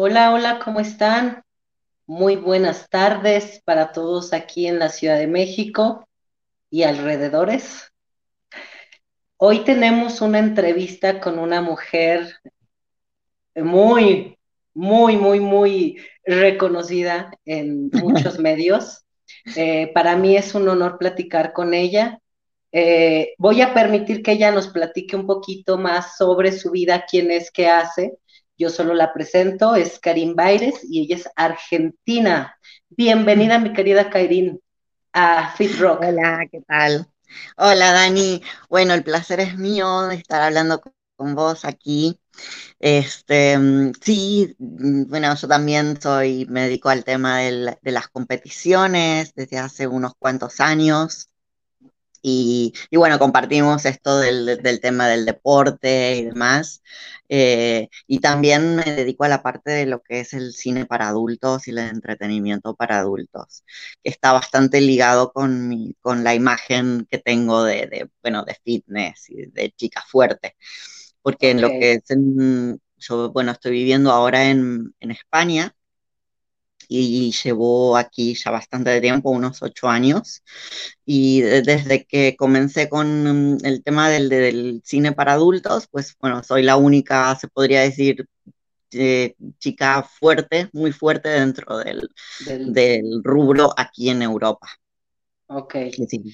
Hola, hola, ¿cómo están? Muy buenas tardes para todos aquí en la Ciudad de México y alrededores. Hoy tenemos una entrevista con una mujer muy, muy, muy, muy reconocida en muchos medios. Eh, para mí es un honor platicar con ella. Eh, voy a permitir que ella nos platique un poquito más sobre su vida, quién es, qué hace. Yo solo la presento, es Karin Baires y ella es argentina. Bienvenida, mi querida Karin, a Fit Rock. Hola, ¿qué tal? Hola, Dani. Bueno, el placer es mío de estar hablando con vos aquí. Este, mm, sí, mm, bueno, yo también soy, me dedico al tema de las competiciones desde hace unos cuantos años. Y, y bueno, compartimos esto del, del tema del deporte y demás. Eh, y también me dedico a la parte de lo que es el cine para adultos y el entretenimiento para adultos, que está bastante ligado con, mi, con la imagen que tengo de, de, bueno, de fitness y de chica fuerte. Porque en lo que es en- yo, bueno, estoy viviendo ahora en, en España y llevo aquí ya bastante tiempo, unos ocho años. Y de- desde que comencé con mm, el tema del, del cine para adultos, pues bueno, soy la única, se podría decir, eh, chica fuerte, muy fuerte dentro del, del, del rubro aquí en Europa. ok, sí,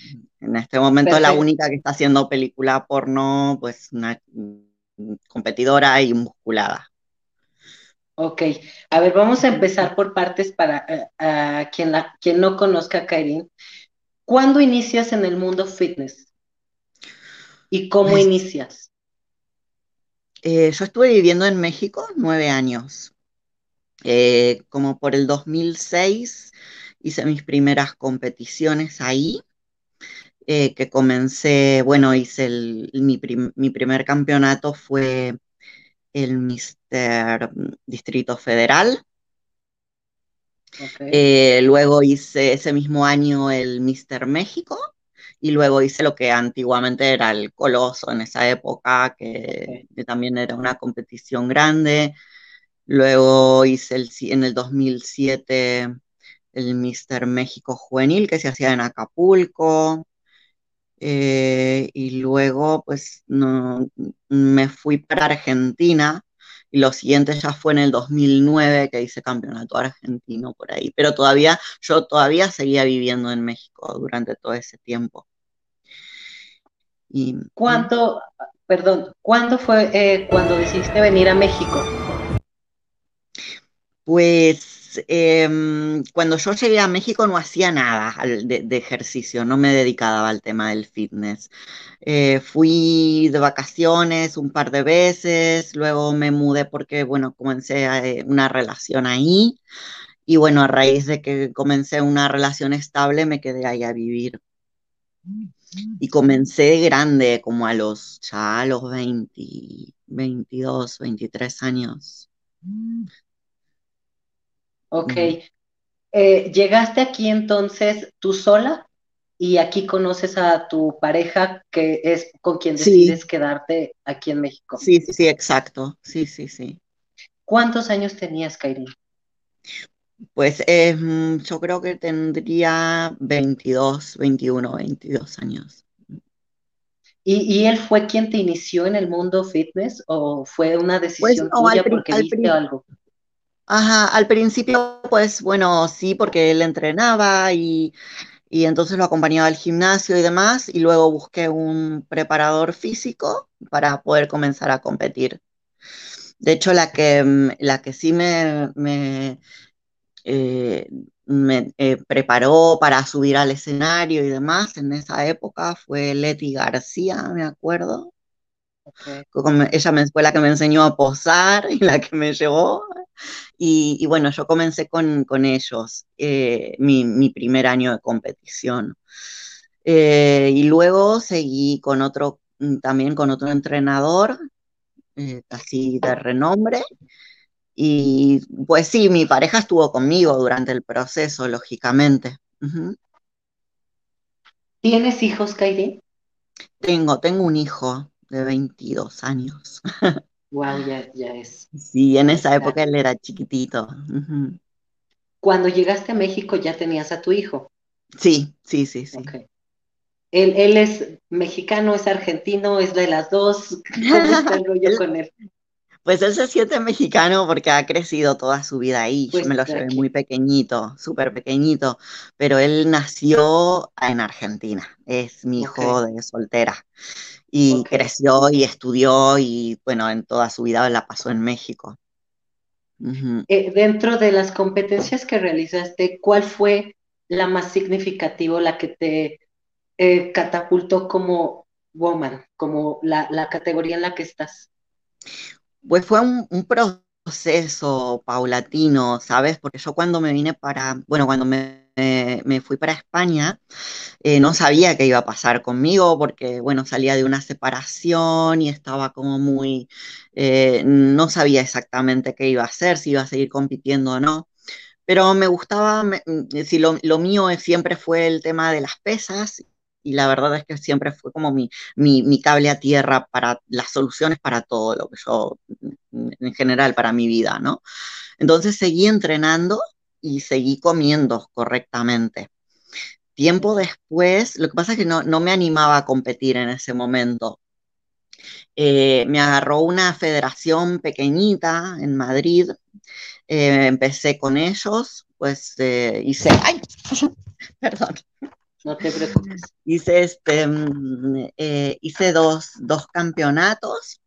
en este momento la única que está haciendo película porno, pues una mm, competidora y musculada. Ok, a ver, vamos a empezar por partes para eh, quien, la, quien no conozca a Karin. ¿Cuándo inicias en el mundo fitness y cómo Pues inicias? eh, yo estuve viviendo en México nueve años. Eh, como por el 2006 hice mis primeras competiciones ahí, eh, que comencé, bueno, hice el, mi, prim- mi primer campeonato fue el Mister Distrito Federal. Eh, luego hice ese mismo año el Mister México y luego hice lo que antiguamente era el Coloso en esa época, que, también era una competición grande. Luego hice el, en el 2007 el Mister México Juvenil que se hacía en Acapulco. Eh, y luego pues no, me fui para Argentina y lo siguiente ya fue en el 2009 que hice campeonato argentino por ahí. Pero todavía, yo todavía seguía viviendo en México durante todo ese tiempo. Y mm, ¿Cuánto, perdón, cuándo fue eh, cuando decidiste venir a México? Pues em, cuando yo llegué a México no hacía nada de, de ejercicio, no me dedicaba al tema del fitness. Eh, fui de vacaciones un par de veces, luego me mudé porque, bueno, comencé eh, una relación ahí y bueno, a raíz de que comencé una relación estable me quedé ahí a vivir. Y comencé grande, como a los, ya a los 20, 22, 23 años. Ok, Mm. eh, llegaste aquí entonces tú sola y aquí conoces a tu pareja que es con quien Sí, decides quedarte aquí en México. sí, sí, sí, exacto. Sí, sí, sí. ¿Cuántos años tenías, Kairi? Pues eh, mm, yo creo que tendría 22, 21, 22 años. ¿Y, y él fue quien te inició en el mundo fitness o fue una Pues decisión no, al, tuya porque al, viste algo? Ajá, al principio, pues bueno, sí, porque él entrenaba y, y entonces lo acompañaba al gimnasio y demás, y luego busqué un preparador físico para poder comenzar a competir. De hecho, la que, mm, la que sí me, me, eh, me eh, preparó para subir al escenario y demás en esa época fue Leti García, me acuerdo. Ella me, fue la que me enseñó a posar y la que me llevó. Y, y bueno, yo comencé con, con ellos eh, mi, mi, primer año de competición. Eh, y luego seguí con otro, también con otro entrenador, eh, casi de renombre, y pues sí, mi pareja estuvo conmigo durante el proceso, lógicamente. Uh -huh. ¿Tienes hijos, Kairi? Tengo, tengo un hijo de 22 años. Wow, ya, ya es. Sí, en esa época él era chiquitito. Cuando llegaste a México ya tenías a tu hijo. Sí, sí, sí, sí. Él, él, es mexicano, es argentino, es de las dos. ¿Cómo está el rollo con él? Pues él se siente mexicano porque ha crecido toda su vida ahí. Yo pues me lo llevé muy pequeñito, súper pequeñito, pero él nació en Argentina. Es mi hijo de soltera. Y creció y estudió y bueno, en toda su vida la pasó en México. Eh, dentro de las competencias que realizaste, ¿cuál fue la más significativa, la que te eh, catapultó como woman, como la, la categoría en la que estás? Pues fue un, proceso paulatino, ¿sabes? Porque yo cuando me vine para, bueno, cuando me, fui para España, eh, no sabía qué iba a pasar conmigo porque, bueno, salía de una separación y estaba como muy, eh, no sabía exactamente qué iba a hacer, si iba a seguir compitiendo o no. Pero me gustaba, si lo, lo mío siempre fue el tema de las pesas y la verdad es que siempre fue como mi, mi, cable a tierra para las soluciones para todo lo que yo, en general, para mi vida, ¿no? Entonces seguí entrenando y seguí comiendo correctamente. Tiempo después, lo que pasa es que no, no me animaba a competir en ese momento. Eh, me agarró una federación pequeñita en Madrid, eh, empecé con ellos, pues eh, hice, ay, perdón, no te preocupes. Hice, este, mm, eh, hice dos, dos, campeonatos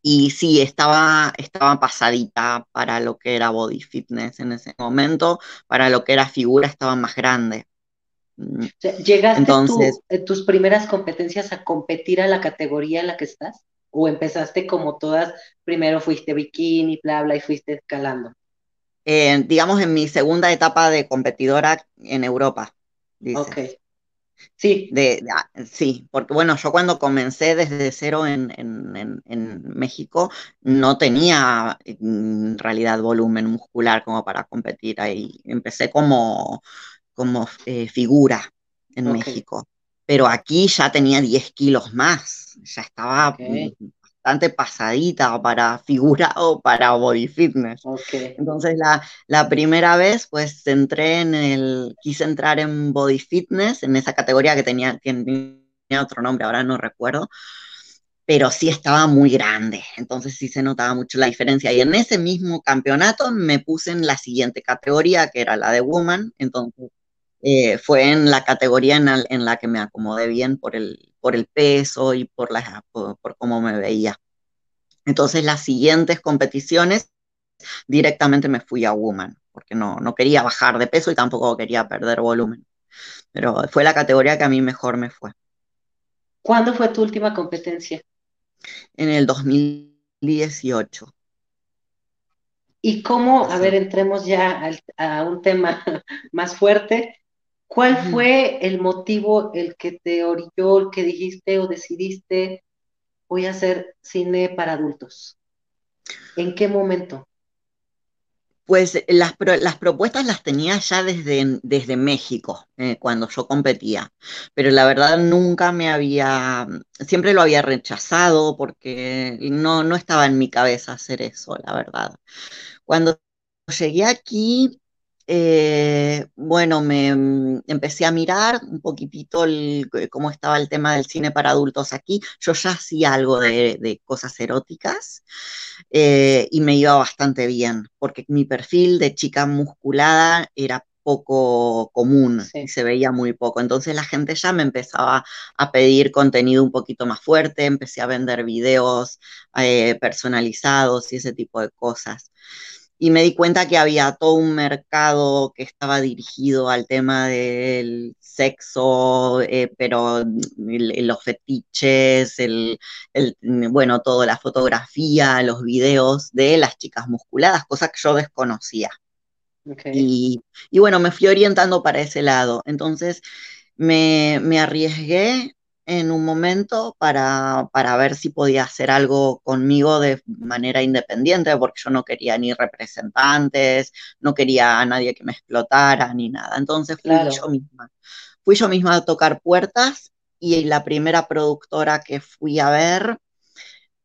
y sí, estaba, estaba pasadita para lo que era body fitness en ese momento, para lo que era figura estaba más grande. Mm. ¿Llegaste Entonces, en tus primeras competencias a competir a la categoría en la que estás? ¿O empezaste como todas, primero fuiste bikini, bla, bla, y fuiste escalando? Eh, digamos, en mi segunda etapa de competidora en Europa. Ok. Sí. De, ah, sí, porque bueno, yo cuando comencé desde cero en, México no tenía en realidad volumen muscular como para competir ahí. Empecé como, como eh, figura en México, pero aquí ya tenía 10 kilos más, ya estaba bastante pasadita para figura o para body fitness. Entonces la, la, primera vez pues entré en el, quise entrar en body fitness, en esa categoría que tenía, tenía otro nombre, ahora no recuerdo, pero sí estaba muy grande, entonces sí se notaba mucho la diferencia. Y en ese mismo campeonato me puse en la siguiente categoría, que era la de woman, entonces eh, fue en la categoría en, en, la que me acomodé bien por el, por el peso y por, la, por, cómo me veía. Entonces las siguientes competiciones directamente me fui a Woman, porque no, no quería bajar de peso y tampoco quería perder volumen. Pero fue la categoría que a mí mejor me fue. ¿Cuándo fue tu última competencia? En el 2018. ¿Y cómo, a ver, entremos ya a un tema más fuerte? ¿Cuál fue el motivo, el que te orilló, el que dijiste o decidiste, voy a hacer cine para adultos? ¿En qué momento? Pues las, las propuestas las tenía ya desde, desde México, eh, cuando yo competía, pero la verdad nunca me había, siempre lo había rechazado porque no, no estaba en mi cabeza hacer eso, la verdad. Cuando llegué aquí, eh, bueno, me mm, empecé a mirar un poquitito cómo estaba el tema del cine para adultos aquí. Yo ya hacía algo de, cosas eróticas eh, y me iba bastante bien, porque mi perfil de chica musculada era poco común y se veía muy poco. Entonces la gente ya me empezaba a pedir contenido un poquito más fuerte, empecé a vender videos eh, personalizados y ese tipo de cosas y me di cuenta que había todo un mercado que estaba dirigido al tema del sexo, eh, pero los fetiches, el, bueno, toda la fotografía, los videos de las chicas musculadas, cosas que yo desconocía. Y, y, bueno, me fui orientando para ese lado. Entonces me, me arriesgué en un momento para, para, ver si podía hacer algo conmigo de manera independiente, porque yo no quería ni representantes, no quería a nadie que me explotara ni nada. Entonces fui yo misma. Fui yo misma a tocar puertas y la primera productora que fui a ver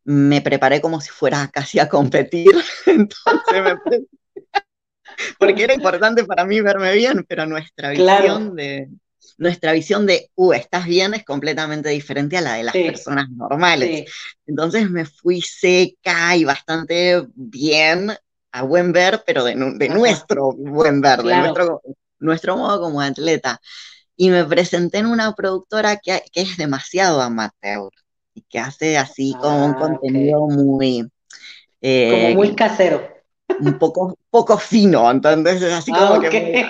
me preparé como si fuera casi a competir, entonces me porque era importante para mí verme bien, pero nuestra visión de nuestra visión de, uh, estás bien es completamente diferente a la de las personas normales. Entonces me fui seca y bastante bien, a buen ver, pero de, nuestro buen ver, de nuestro, nuestro modo como atleta. Y me presenté en una productora que, que es demasiado amateur y que hace así como un ah, contenido muy... Eh, como muy casero. Un poco, poco fino, entonces así como ah, que...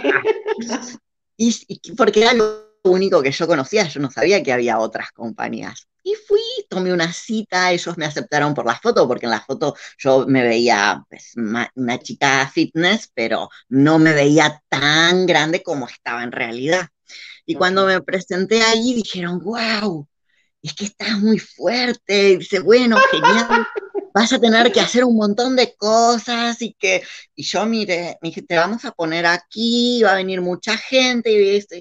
Y, porque era lo único que yo conocía, yo no sabía que había otras compañías. Y fui, tomé una cita, ellos me aceptaron por la foto, porque en la foto yo me veía pues, una chica fitness, pero no me veía tan grande como estaba en realidad. Y cuando me presenté allí dijeron, wow, es que estás muy fuerte. Y dice, bueno, genial, vas a tener que hacer un montón de cosas y que, y yo mire, me dije, te vamos a poner aquí, va a venir mucha gente, y esto,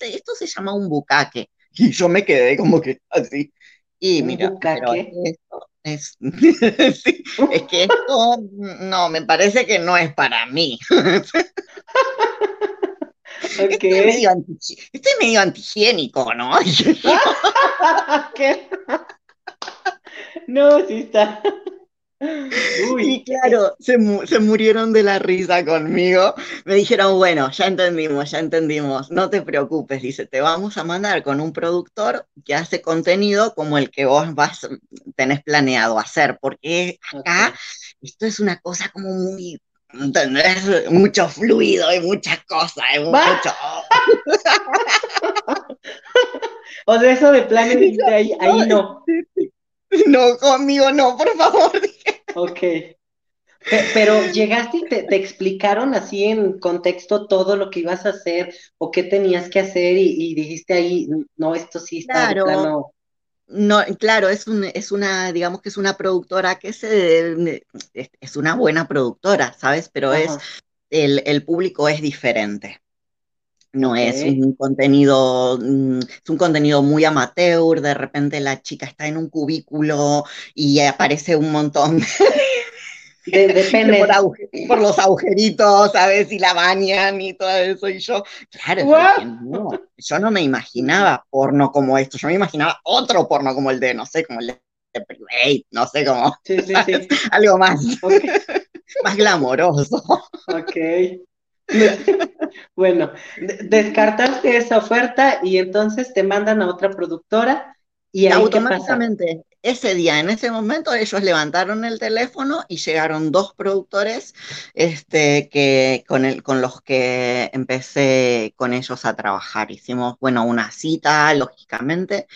esto se llama un bucaque. Y yo me quedé como que así. Y mira, pero esto es, es que esto, no, me parece que no es para mí. Estoy, medio estoy medio antihigiénico, ¿no? ¿Qué? No, sí está. Uy. Y claro, se, se, murieron de la risa conmigo. Me dijeron, bueno, ya entendimos, ya entendimos, no te preocupes, dice, te vamos a mandar con un productor que hace contenido como el que vos vas, tenés planeado hacer, porque acá esto es una cosa como muy, ¿entendés? Mucho fluido y muchas cosas, y mucho... o sea, eso de planes ahí, ahí no. No, conmigo no, por favor. Ok. Pero llegaste y te, explicaron así en contexto todo lo que ibas a hacer o qué tenías que hacer y, dijiste ahí, no, esto sí está claro. plano. No, claro, es, un, es una, digamos que es una productora que se, es, una buena productora, ¿sabes? Pero es, el, el público es diferente. No es un contenido, mm, es un contenido muy amateur, de repente la chica está en un cubículo y aparece un montón de, de, por, los agujeritos, ¿sabes? Y la bañan y todo eso. Y yo, claro, no, yo no me imaginaba porno como esto, yo me imaginaba otro porno como el de, no sé, como el de, Private, no sé, cómo algo más, más glamoroso. Ok. bueno, descartaste esa oferta y entonces te mandan a otra productora y automáticamente ese día, en ese momento, ellos levantaron el teléfono y llegaron dos productores este, que, con, el, con los que empecé con ellos a trabajar. Hicimos, bueno, una cita, lógicamente,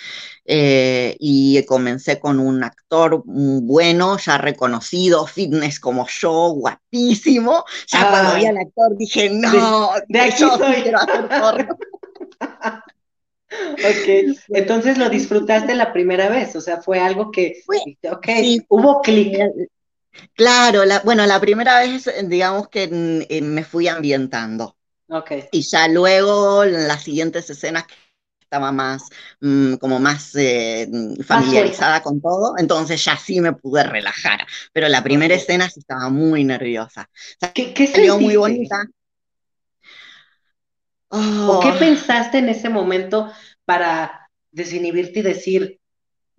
eh, y comencé con un actor bueno, ya reconocido, fitness como yo, guapísimo. Ya cuando vi al actor dije, no, de, aquí soy. quiero hacer porno. Ok, entonces lo disfrutaste la primera vez, o sea, fue algo que, ok, hubo clic. Claro, la, bueno, la primera vez, digamos que mm, eh, me fui ambientando. Ok. Y ya luego, en las siguientes escenas, estaba más, mm, como más eh, familiarizada con todo, entonces ya sí me pude relajar. Pero la primera escena sí estaba muy nerviosa. ¿Qué, qué salió muy bonita. ¿O qué pensaste en ese momento para desinhibirte y decir,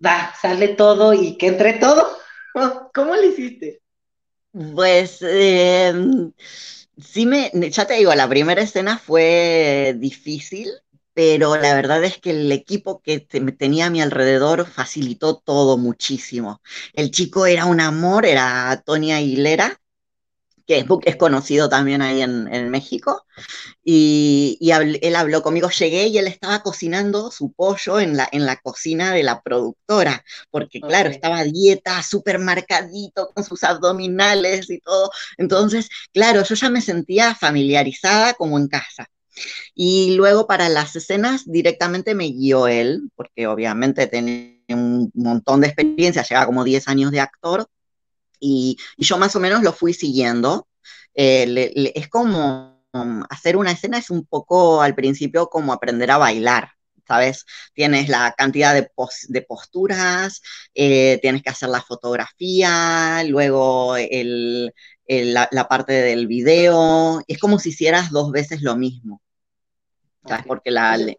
va, sale todo y que entre todo? ¿Cómo le hiciste? Pues em, sí me, ya te digo, la primera escena fue difícil, pero la verdad es que el equipo que tenía a mi alrededor facilitó todo muchísimo. El chico era un amor, era Tony Aguilera, que es conocido también ahí en, México, y, él habló conmigo, llegué y él estaba cocinando su pollo en la, en la cocina de la productora, porque claro, estaba a dieta, súper marcadito, con sus abdominales y todo, entonces, claro, yo ya me sentía familiarizada como en casa. Y luego para las escenas directamente me guió él, porque obviamente tenía un montón de experiencia, lleva como 10 años de actor, y, yo más o menos lo fui siguiendo. Eh, es como um, hacer una escena, es un poco al principio como aprender a bailar, ¿sabes? Tienes la cantidad de, de posturas, eh, tienes que hacer la fotografía, luego el, la, parte del video, es como si hicieras dos veces lo mismo. Porque la, el,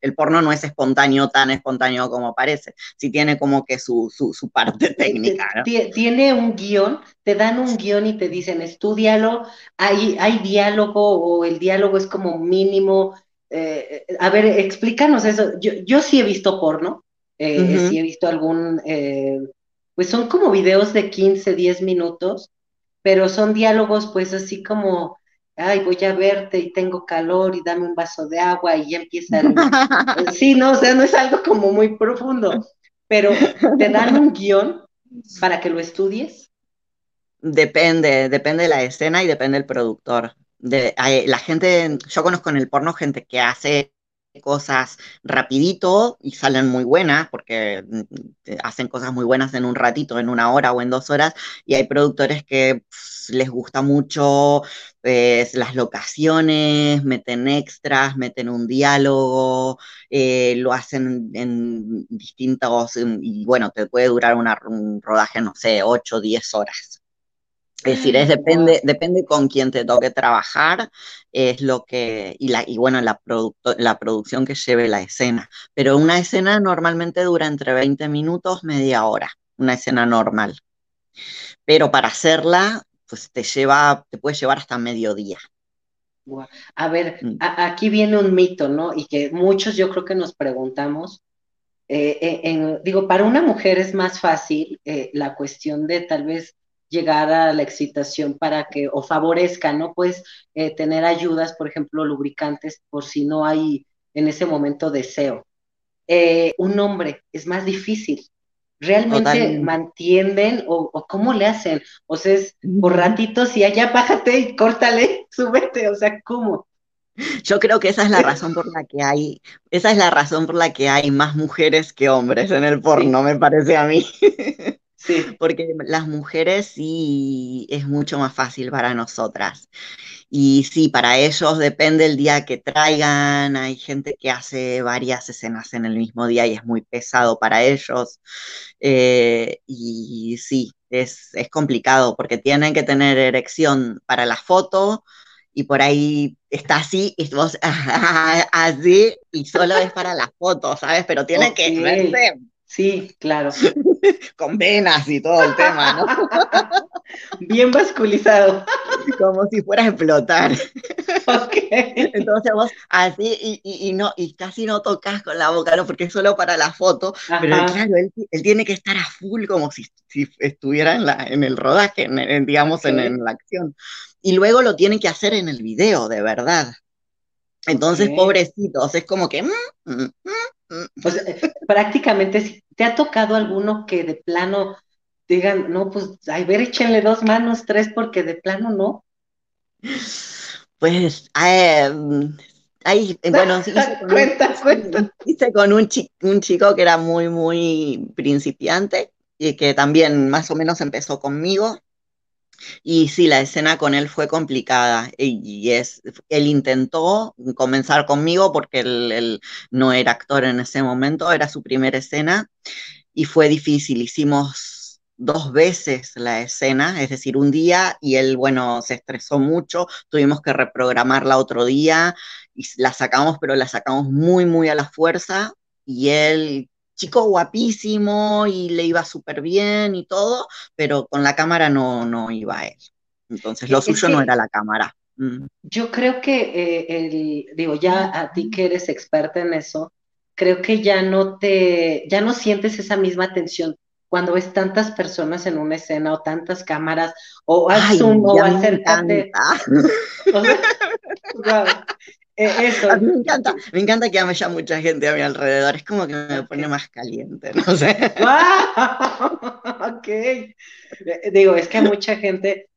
el, porno no es espontáneo, tan espontáneo como parece. Sí tiene como que su, su, su parte técnica. ¿no? Tiene un guion, te dan un guion y te dicen, estudialo, hay, hay diálogo o el diálogo es como mínimo. Eh, a ver, explícanos eso. Yo, yo sí he visto porno, eh, uh -huh. sí he visto algún, eh, pues son como videos de 15, 10 minutos, pero son diálogos pues así como ay, voy a verte y tengo calor y dame un vaso de agua y ya empieza el... sí, no, o sea, no es algo como muy profundo, pero te dan un guion para que lo estudies. Depende, depende de la escena y depende del productor. De, la gente, yo conozco en el porno gente que hace cosas rapidito y salen muy buenas porque hacen cosas muy buenas en un ratito, en una hora o en dos horas y hay productores que les gusta mucho pues, las locaciones, meten extras, meten un diálogo, eh, lo hacen en distintos y bueno, te puede durar un rodaje, no sé, 8 o 10 horas. Es decir, es depende, depende con quién te toque trabajar, es lo que, y, la, y bueno, la, producto, la producción que lleve la escena. Pero una escena normalmente dura entre 20 minutos, media hora, una escena normal. Pero para hacerla, pues te lleva, te puede llevar hasta mediodía. A ver, mm. a, aquí viene un mito, ¿no? Y que muchos yo creo que nos preguntamos. Eh, en, digo, para una mujer es más fácil eh, la cuestión de tal vez llegar a la excitación para que, o favorezca, ¿no? Pues eh, tener ayudas, por ejemplo, lubricantes, por si no hay en ese momento deseo. Eh, un hombre es más difícil. ¿Realmente Totalmente. mantienen o, o, cómo le hacen? O sea, es por ratitos y allá bájate y córtale, súbete, o sea, ¿cómo? Yo creo que esa es la razón por la que hay, esa es la razón por la que hay más mujeres que hombres en el porno, sí. me parece a mí. Sí. Porque las mujeres sí es mucho más fácil para nosotras. Y sí, para ellos depende el día que traigan. Hay gente que hace varias escenas en el mismo día y es muy pesado para ellos. Eh, y sí, es, es complicado porque tienen que tener erección para la foto, y por ahí está así, y vos así, y solo es para la foto, ¿sabes? Pero tiene okay. que verse Sí, claro. Con venas y todo el tema, ¿no? Bien vasculizado. Como si fuera a explotar. Ok. Entonces vos así y, y, y, no, y casi no tocas con la boca, ¿no? Porque es solo para la foto. Ajá. Pero claro, él, él, tiene que estar a full como si, si estuviera en, la, en el rodaje, en, en, digamos, sí. en, en, la acción. Y luego lo tiene que hacer en el video, de verdad. Entonces, okay. pobrecitos, es como que... Mm, mm, mm, pues prácticamente, ¿te ha tocado alguno que de plano digan, no, pues, ay, ver, échenle dos manos, tres, porque de plano no? Pues, eh, ahí, bueno, hice con, cuenta, un, cuenta. hice con un chico que era muy, muy principiante y que también más o menos empezó conmigo. Y sí, la escena con él fue complicada y es, él intentó comenzar conmigo porque él, no era actor en ese momento, era su primera escena y fue difícil. Hicimos dos veces la escena, es decir, un día y él, bueno, se estresó mucho, tuvimos que reprogramarla otro día y la sacamos, pero la sacamos muy, muy a la fuerza y él chico guapísimo y le iba súper bien y todo, pero con la cámara no, no iba él. Entonces lo es suyo que no era la cámara. Mm. Yo creo que, eh, el, digo, ya a ti que eres experta en eso, creo que ya no te, ya no sientes esa misma tensión cuando ves tantas personas en una escena o tantas cámaras o al zoom o acércate. O sea, wow. Eh, eso. Me encanta, me encanta que haya mucha gente a mi alrededor, es como que me pone más caliente, no sé. Wow, ok. Digo, es que a mucha gente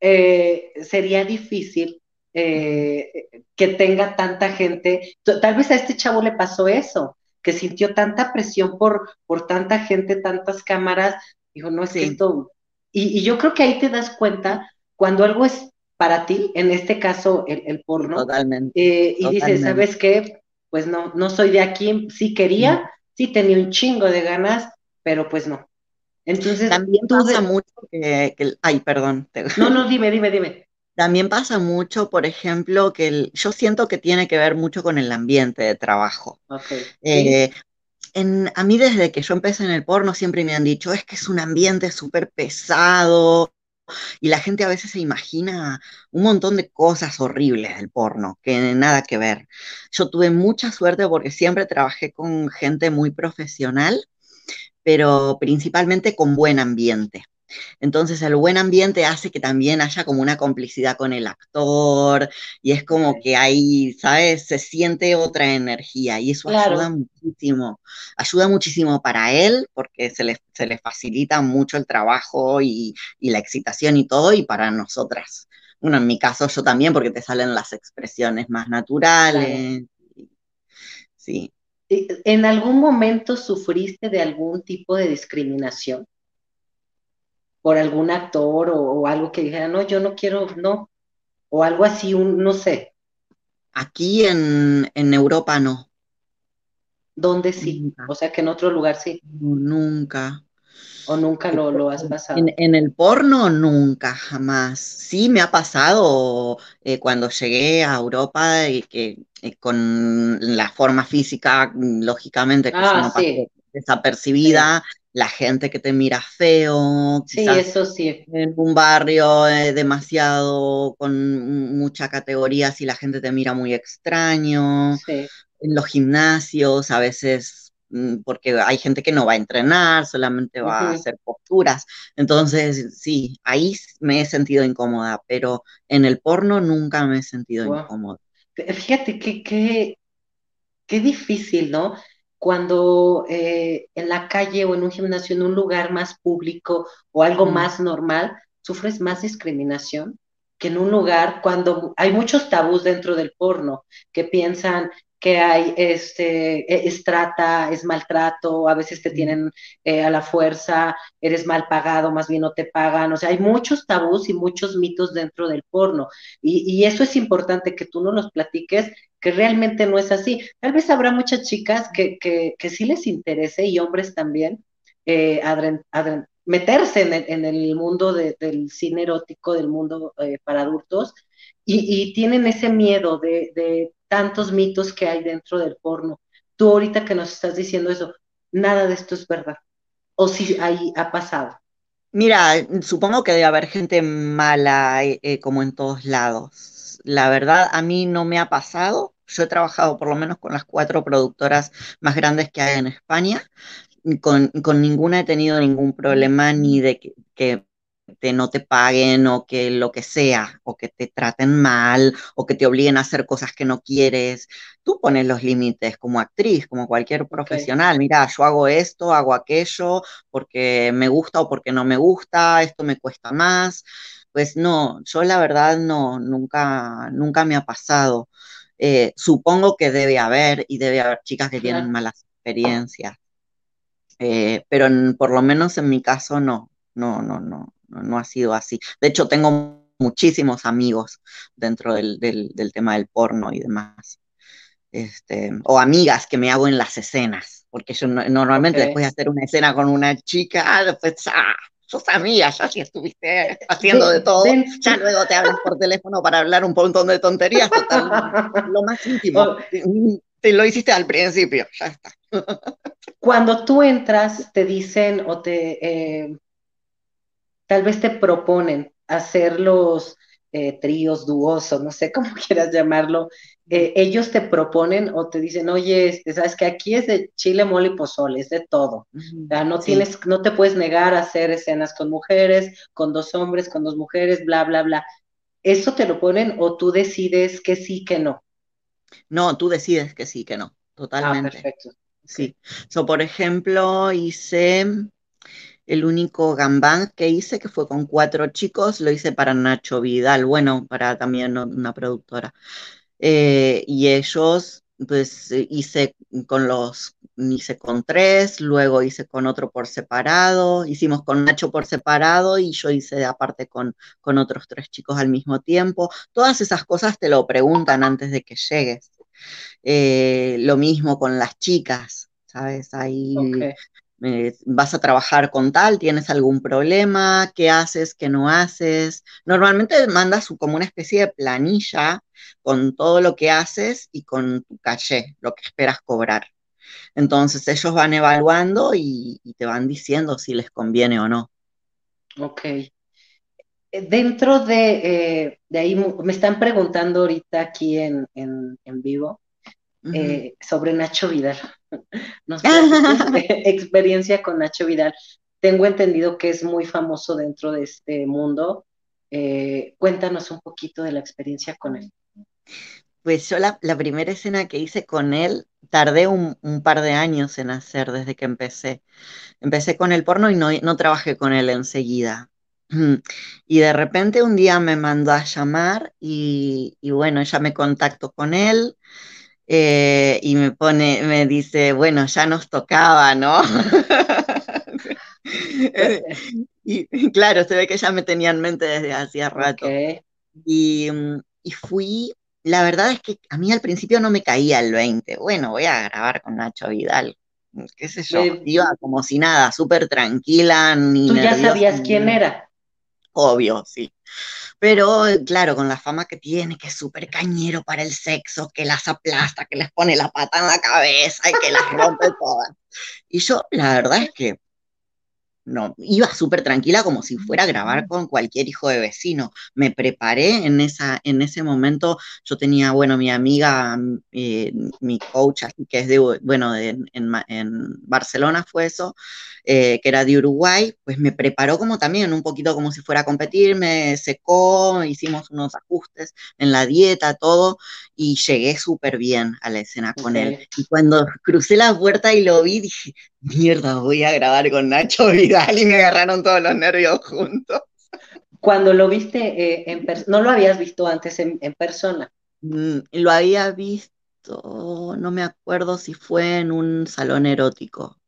eh, sería difícil eh, que tenga tanta gente. Tal vez a este chavo le pasó eso, que sintió tanta presión por, por tanta gente, tantas cámaras. Dijo, no es sí. esto. Y, y yo creo que ahí te das cuenta cuando algo es para ti, en este caso el, el porno. Totalmente. Eh, y totalmente. dices, ¿sabes qué? pues no, no soy de aquí, sí quería, sí tenía un chingo de ganas, pero pues no. Entonces, también pasa mucho que, ay, perdón. No, no, dime, dime, dime. También pasa mucho, por ejemplo, que yo siento que tiene que ver mucho con el ambiente de trabajo. Okay. Eh, a mí desde que yo empecé en el porno siempre me han dicho, es que es un ambiente súper pesado y la gente a veces se imagina un montón de cosas horribles del porno, que nada que ver. Yo tuve mucha suerte porque siempre trabajé con gente muy profesional, pero principalmente con buen ambiente. Entonces el buen ambiente hace que también haya como una complicidad con el actor y es como que ahí, ¿sabes? Se siente otra energía y eso ayuda muchísimo. Ayuda muchísimo para él porque se le, se le facilita mucho el trabajo y, y, la excitación y todo y para nosotras. Bueno, en mi caso yo también porque te salen las expresiones más naturales. Sí. ¿En algún momento sufriste de algún tipo de discriminación? Por algún actor o, algo que dijera, no, yo no quiero, no, o algo así, un, no sé. Aquí en, Europa no. ¿Dónde sí? O sea que en otro lugar sí. nunca. ¿O nunca lo, lo has pasado? En, el porno nunca, jamás. Sí me ha pasado eh, cuando llegué a Europa y que eh, con la forma física, lógicamente, que ah, desapercibida, la gente que te mira feo. Sí, eso sí. En un barrio eh, demasiado con mucha categoría, si la gente te mira muy extraño. Sí. En los gimnasios, a veces, mm, porque hay gente que no va a entrenar, solamente va a hacer posturas. Entonces, sí, ahí me he sentido incómoda, pero en el porno nunca me he sentido incómoda. Fíjate que qué difícil, ¿no? Cuando eh, en la calle o en un gimnasio, en un lugar más público o algo más normal, sufres más discriminación que en un lugar cuando hay muchos tabús dentro del porno que piensan que hay este, e, es trata, es maltrato, a veces te tienen eh, a la fuerza, eres mal pagado, más bien no te pagan, o sea, hay muchos tabús y muchos mitos dentro del porno. Y, y eso es importante que tú no nos platiques, que realmente no es así. Tal vez habrá muchas chicas que, que, que sí les interese y hombres también. Eh, meterse en el, mundo del cine erótico, del mundo eh, para adultos, y, y, tienen ese miedo de, de, tantos mitos que hay dentro del porno. Tú ahorita que nos estás diciendo eso, nada de esto es verdad. O si ahí ha pasado. Mira, supongo que debe haber gente mala eh, eh, como en todos lados. La verdad, a mí no me ha pasado. Yo he trabajado por lo menos con las cuatro productoras más grandes que hay en España. Con, con ninguna he tenido ningún problema ni de que te no te paguen o que lo que sea, o que te traten mal, o que te obliguen a hacer cosas que no quieres. Tú pones los límites como actriz, como cualquier profesional. Mira, yo hago esto, hago aquello, porque me gusta o porque no me gusta, esto me cuesta más. Pues no, yo la verdad no, nunca, nunca me ha pasado. Eh, supongo que debe haber y debe haber chicas que tienen malas experiencias. Eh, pero por lo menos en mi caso no, no, no, no, no, ha sido así. De hecho, tengo muchísimos amigos dentro del, tema del porno y demás. Este, o amigas que me hago en las escenas, porque yo normalmente después de hacer una escena con una chica, ah, después, ah, sos amiga, ya si estuviste haciendo de todo, ya luego te hablas por teléfono para hablar un montón de tonterías, lo más íntimo. Te lo hiciste al principio, ya está. Cuando tú entras, te dicen o te eh, tal vez te proponen hacer los eh, tríos, dúos, no sé cómo quieras llamarlo, eh, ellos te proponen o te dicen, oye, este, sabes que aquí es de chile, mole y pozole, es de todo. no tienes, no te puedes negar a hacer escenas con mujeres, con dos hombres, con dos mujeres, bla, bla, bla. ¿Eso te lo ponen o tú decides que sí, que no? No, tú decides que sí, que no, ah, totalmente. Ah, perfecto. Sí. So, por ejemplo, hice el único gambán que hice, que fue con cuatro chicos, lo hice para Nacho Vidal, bueno, para también una productora. Eh, y ellos, pues hice con los, hice con tres, luego hice con otro por separado, hicimos con Nacho por separado y yo hice aparte con, con otros tres chicos al mismo tiempo. Todas esas cosas te lo preguntan antes de que llegues. Eh, lo mismo con las chicas, ¿sabes? Ahí eh, vas a trabajar con tal, tienes algún problema, qué haces, qué no haces. Normalmente mandas como una especie de planilla con todo lo que haces y con tu caché, lo que esperas cobrar. Entonces ellos van evaluando y, te van diciendo si les conviene o no. Ok. Eh, dentro de, de ahí, me están preguntando ahorita aquí en, en, en vivo, eh, sobre Nacho Vidal. Nos experiencia con Nacho Vidal. Tengo entendido que es muy famoso dentro de este mundo. Eh, cuéntanos un poquito de la experiencia con él. Pues yo la, primera escena que hice con él tardé un, par de años en hacer desde que empecé. Empecé con el porno y no, no trabajé con él enseguida. Y de repente un día me mandó a llamar y, y bueno, ya me contacto con él. Eh, y me pone, me dice, bueno, ya nos tocaba, ¿no? y, claro, se ve que ya me tenía en mente desde hacía rato. Y, mm, y, fui, la verdad es que a mí al principio no me caía el 20. Bueno, voy a grabar con Nacho Vidal. Qué sé yo, iba como si nada, súper tranquila. Ni ¿Tú ya sabías quién era? Obvio, sí. Pero claro, con la fama que tiene, que es súper cañero para el sexo, que las aplasta, que les pone la pata en la cabeza y que las rompe todas. Y yo, la verdad es que no, iba súper tranquila como si fuera a grabar con cualquier hijo de vecino. Me preparé en, esa, en ese momento. Yo tenía, bueno, mi amiga, eh, mi coach, que es de, bueno, en, Barcelona fue eso, eh, que era de Uruguay, pues me preparó como también, un poquito como si fuera a competir, me secó, hicimos unos ajustes en la dieta, todo, y llegué súper bien a la escena con él. Y cuando crucé la puerta y lo vi, dije, mierda, voy a grabar con Nacho Vidal y me agarraron todos los nervios juntos. Cuando lo viste eh, en persona, no lo habías visto antes en, persona. Mm, lo había visto, no me acuerdo si fue en un salón erótico.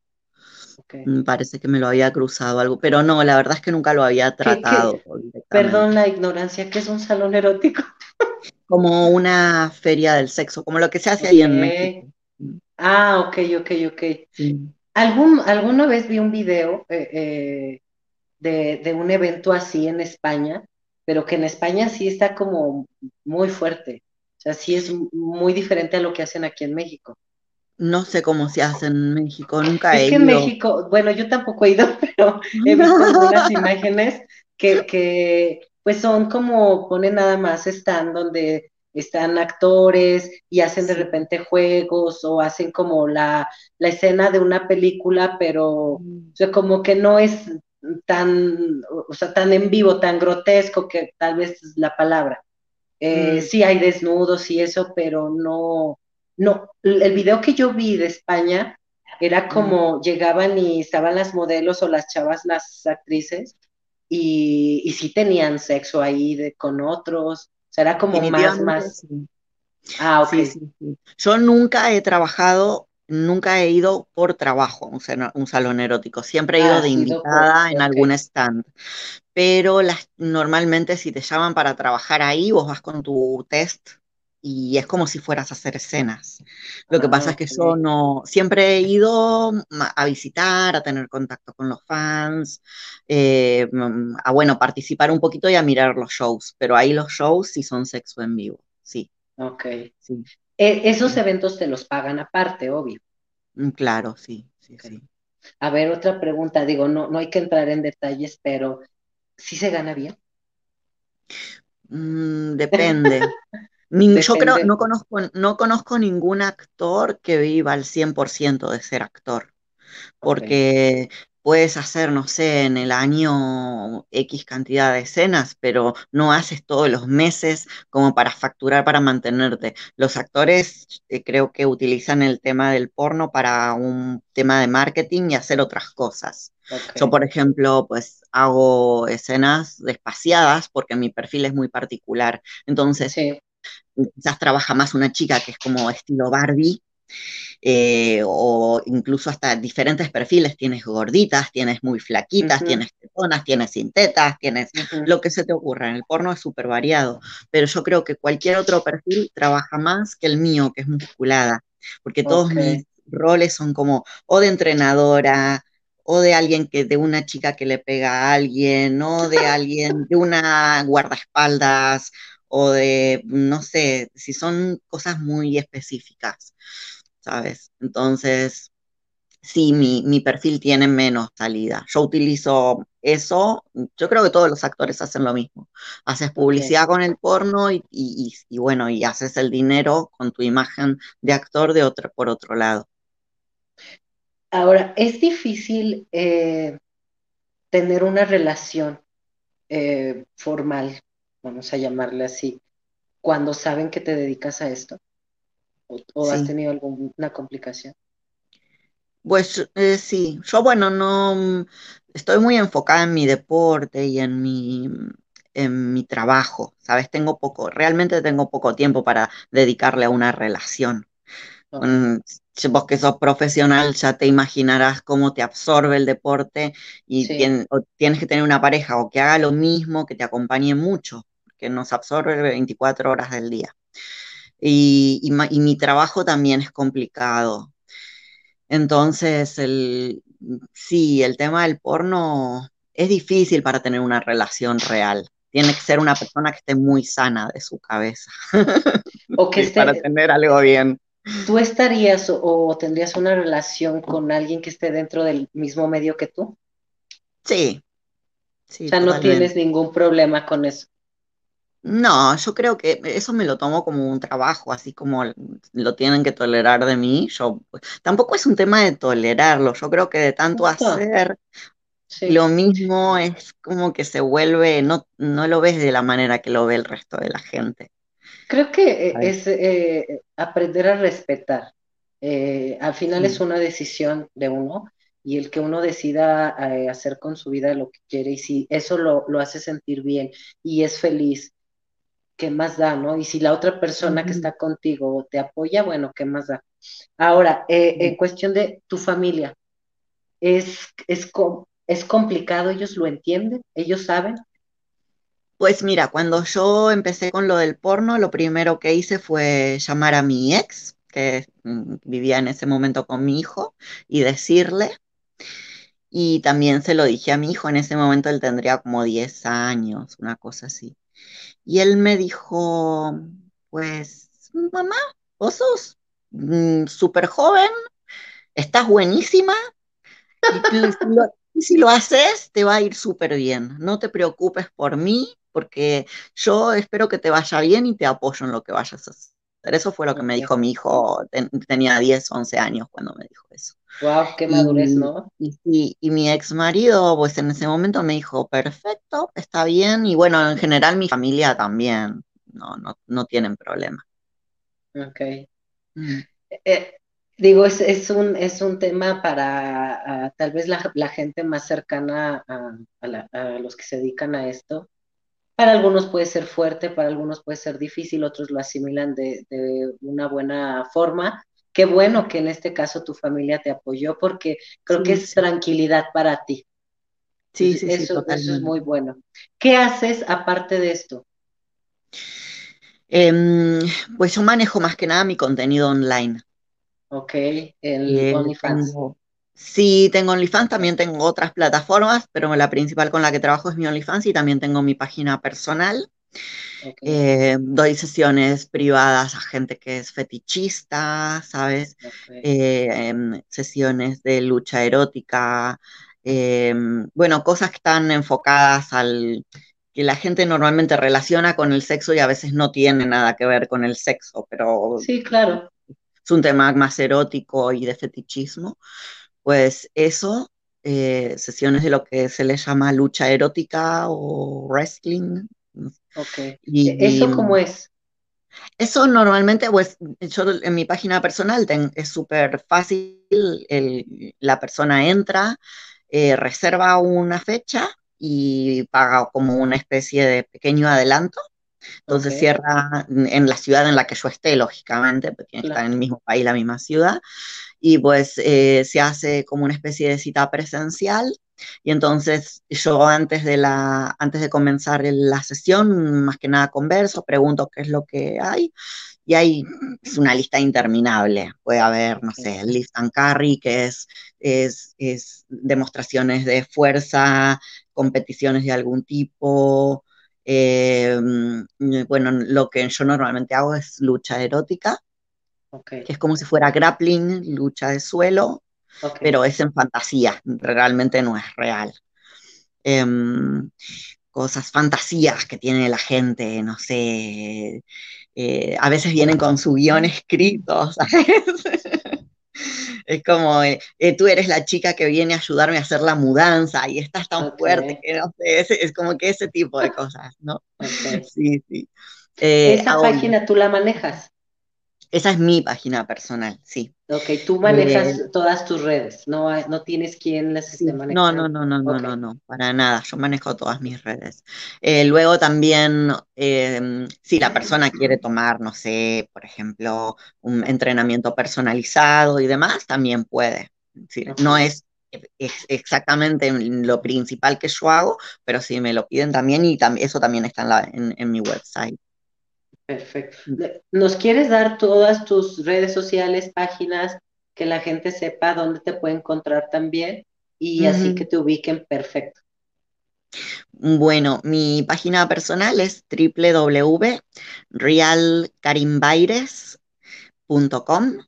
Me parece que me lo había cruzado algo, pero no, la verdad es que nunca lo había tratado. Perdón la ignorancia, ¿qué es un salón erótico? como una feria del sexo, como lo que se hace ahí en México. Ah, ok, ok, ok. Sí. ¿Algún, alguna vez vi un video eh, eh, de, un evento así en España, pero que en España sí está como muy fuerte. O sea, sí es muy diferente a lo que hacen aquí en México. No sé cómo se hace en México, nunca he ido. Es que en México, bueno, yo tampoco he ido, pero he visto algunas imágenes que, que pues son como, ponen nada más, están donde están actores y hacen de repente juegos o hacen como la, escena de una película, pero mm. como que no es tan, o sea, tan en vivo, tan grotesco que tal vez es la palabra. Eh, mm. Sí hay desnudos y eso, pero no, no, el video que yo vi de España era mm. como llegaban y estaban las modelos o las chavas, las actrices, y, y sí tenían sexo ahí con otros, Será como más, más. Ah, ok. Yo nunca he trabajado, nunca he ido por trabajo a un, salón erótico. Siempre he ido ah, de invitada en algún stand. Pero las, normalmente si te llaman para trabajar ahí, vos vas con tu test y es como si fueras a hacer escenas. Lo que pasa es que ah, yo no, siempre he ido a visitar, a tener contacto con los fans, eh, mm, a bueno, participar un poquito y a mirar los shows, pero ahí los shows sí son sexo en vivo, sí. Ok. Sí. E, esos eventos te los pagan aparte, obvio. Mm, claro, sí, sí, sí. A ver, otra pregunta, digo, no, no hay que entrar en detalles, pero ¿sí se gana bien? Mm, depende. yo creo, no conozco, no conozco ningún actor que viva al 100% de ser actor, porque puedes hacer, no sé, en el año X cantidad de escenas, pero no haces todos los meses como para facturar, para mantenerte. Los actores eh, creo que utilizan el tema del porno para un tema de marketing y hacer otras cosas. Yo, por ejemplo, pues hago escenas despaciadas porque mi perfil es muy particular. Entonces, quizás trabaja más una chica que es como estilo Barbie, eh, o incluso hasta diferentes perfiles, tienes gorditas, tienes muy flaquitas, tienes personas, tienes sintetas, tienes lo que se te ocurra. En el porno es súper variado, pero yo creo que cualquier otro perfil trabaja más que el mío, que es musculada, porque todos mis roles son como o de entrenadora, o de alguien que, de una chica que le pega a alguien, o de alguien, de una guardaespaldas, o de, no sé, si son cosas muy específicas, ¿sabes? Entonces, sí, mi, mi, perfil tiene menos salida. Yo utilizo eso, yo creo que todos los actores hacen lo mismo. Haces publicidad con el porno y, y, y, bueno, y haces el dinero con tu imagen de actor de otro, por otro lado. Ahora, es difícil eh, tener una relación eh, formal, vamos a llamarle así, cuando saben que te dedicas a esto. ¿O, has tenido alguna complicación? Pues eh, sí, yo bueno, no estoy muy enfocada en mi deporte y en mi, en mi trabajo, ¿sabes? Tengo poco, realmente tengo poco tiempo para dedicarle a una relación. Oh vos que sos profesional ya te imaginarás cómo te absorbe el deporte y tienes que tener una pareja o que haga lo mismo, que te acompañe mucho, que nos absorbe 24 horas del día. Y, y, mi trabajo también es complicado. Entonces, el, sí, el tema del porno es difícil para tener una relación real. Tiene que ser una persona que esté muy sana de su cabeza. O que esté, para tener algo bien. ¿Tú estarías o, tendrías una relación con alguien que esté dentro del mismo medio que tú? Sí. sí o sea, no tienes ningún problema con eso. No, yo creo que eso me lo tomo como un trabajo, así como lo tienen que tolerar de mí. Yo tampoco es un tema de tolerarlo. Yo creo que de tanto hacer lo mismo es como que se vuelve, no, no lo ves de la manera que lo ve el resto de la gente. Creo que eh, es eh, aprender a respetar. Eh, al final es una decisión de uno y el que uno decida hacer con su vida lo que quiere y si eso lo, hace sentir bien y es feliz, ¿qué más da, no? Y si la otra persona que está contigo te apoya, bueno, ¿qué más da? Ahora, en cuestión de tu familia, ¿es, es, ¿es complicado? ¿Ellos lo entienden? ¿Ellos saben? Pues mira, cuando yo empecé con lo del porno, lo primero que hice fue llamar a mi ex, que mm, vivía en ese momento con mi hijo, y decirle. Y también se lo dije a mi hijo, en ese momento él tendría como 10 años, una cosa así. Y él me dijo, pues, mamá, vos sos mm, súper joven, estás buenísima, y si lo haces, te va a ir súper bien. No te preocupes por mí, porque yo espero que te vaya bien y te apoyo en lo que vayas a hacer. Eso fue lo que me dijo mi hijo, tenía 10, 11 años cuando me dijo eso. Wow, qué madurez, ¿no? Y, mi ex marido, pues en ese momento me dijo, perfecto, está bien, y bueno, en general mi familia también, no, no, no tienen problema. Ok. Mm. Eh, digo, es, es, un, es un tema para tal vez la, la, gente más cercana a, a, los que se dedican a esto, para algunos puede ser fuerte, para algunos puede ser difícil, otros lo asimilan de, una buena forma. Qué bueno que en este caso tu familia te apoyó porque creo que es tranquilidad para ti. Sí, sí, eso, eso es muy bueno. ¿Qué haces aparte de esto? Em, pues yo manejo más que nada mi contenido online. Ok, el OnlyFans. Sí, tengo OnlyFans, también tengo otras plataformas, pero la principal con la que trabajo es mi OnlyFans y también tengo mi página personal. Eh, doy sesiones privadas a gente que es fetichista, ¿sabes? Eh, em, sesiones de lucha erótica, em, bueno, cosas que están enfocadas al que la gente normalmente relaciona con el sexo y a veces no tiene nada que ver con el sexo, pero sí, claro. Es un tema más erótico y de fetichismo pues eso, eh, sesiones de lo que se le llama lucha erótica o wrestling. Ok. Y, ¿Eso cómo es? Eso normalmente, pues yo en mi página personal es súper fácil, la persona entra, eh, reserva una fecha y paga como una especie de pequeño adelanto. Entonces cierra en la ciudad en la que yo esté, lógicamente, porque que estar en el mismo país, la misma ciudad y pues eh, se hace como una especie de cita presencial Y entonces yo antes de, la, antes de comenzar la sesión, más que nada converso, pregunto qué es lo que hay. Y hay es una lista interminable. Puede haber, no sé, lift and carry, que es, es, es demostraciones de fuerza, competiciones de algún tipo, eh, bueno, lo que yo normalmente hago es lucha erótica, que es como si fuera grappling, lucha de suelo, pero es en fantasía, realmente no es real. Em, cosas, fantasías que tiene la gente, no sé, eh, a veces vienen con su guion escrito, Es como, eh, eh, tú eres la chica que viene a ayudarme a hacer la mudanza y estás tan fuerte que no sé, es, como que ese tipo de cosas, ¿no? Sí, sí. ¿Esa página tú la manejas? Esa es mi página personal, sí. Ok, tú manejas eh, todas tus redes, no, no tienes quien las esté manejando. No, no, no, no, no, no, para nada, yo manejo todas mis redes. Eh, luego también, em, si la persona quiere tomar, no sé, por ejemplo, un entrenamiento personalizado y demás, también puede. No es, exactamente lo principal que yo hago, pero si me lo piden también y eso también está en mi website. Perfecto. ¿Nos quieres dar todas tus redes sociales, páginas, que la gente sepa dónde te puede encontrar también y así que te ubiquen perfecto? Bueno, mi página personal es www.realcarimbaires.com.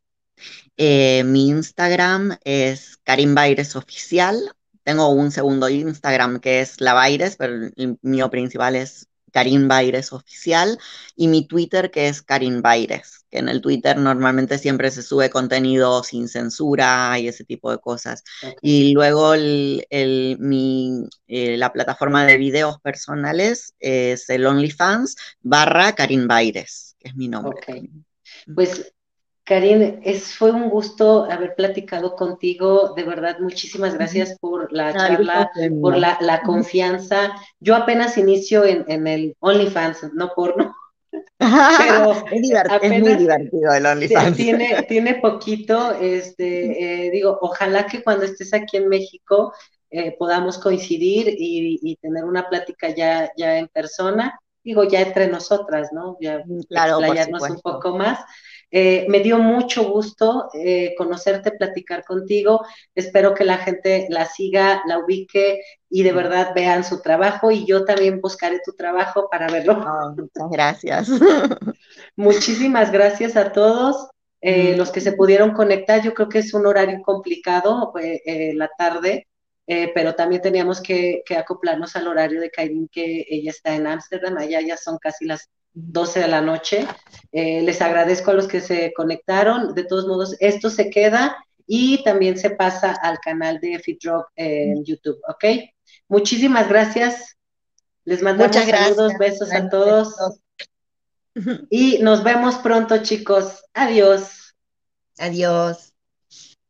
Eh, mi Instagram es Karim Oficial. Tengo un segundo Instagram que es La Baires, pero el mío principal es Karim Baires oficial y mi Twitter que es Karim Baires, que en el Twitter normalmente siempre se sube contenido sin censura y ese tipo de cosas. Y luego el, mi, eh, la plataforma de videos personales es el OnlyFans barra Karim Baires, que es mi nombre. Pues Karin, es, fue un gusto haber platicado contigo. De verdad, muchísimas gracias por la charla, por la, confianza. Yo apenas inicio en, el OnlyFans, no porno. Pero es, muy divertido el OnlyFans. Tiene, tiene poquito, este, eh, digo, ojalá que cuando estés aquí en México eh, podamos coincidir y, tener una plática ya, ya en persona, digo, ya entre nosotras, ¿no? Ya claro, un poco más. Eh, me dio mucho gusto eh, conocerte, platicar contigo. Espero que la gente la siga, la ubique y de verdad vean su trabajo y yo también buscaré tu trabajo para verlo. Oh, muchas gracias. Muchísimas gracias a todos. Eh, los que se pudieron conectar, yo creo que es un horario complicado, la tarde, pero también teníamos que, acoplarnos al horario de Kairin, que ella está en Ámsterdam, allá ya son casi las 12 de la noche. Eh, les agradezco a los que se conectaron. De todos modos, esto se queda y también se pasa al canal de FitRock en YouTube, ¿ok? Muchísimas gracias. Les mandamos saludos, besos a todos. Y nos vemos pronto, chicos. Adiós. Adiós.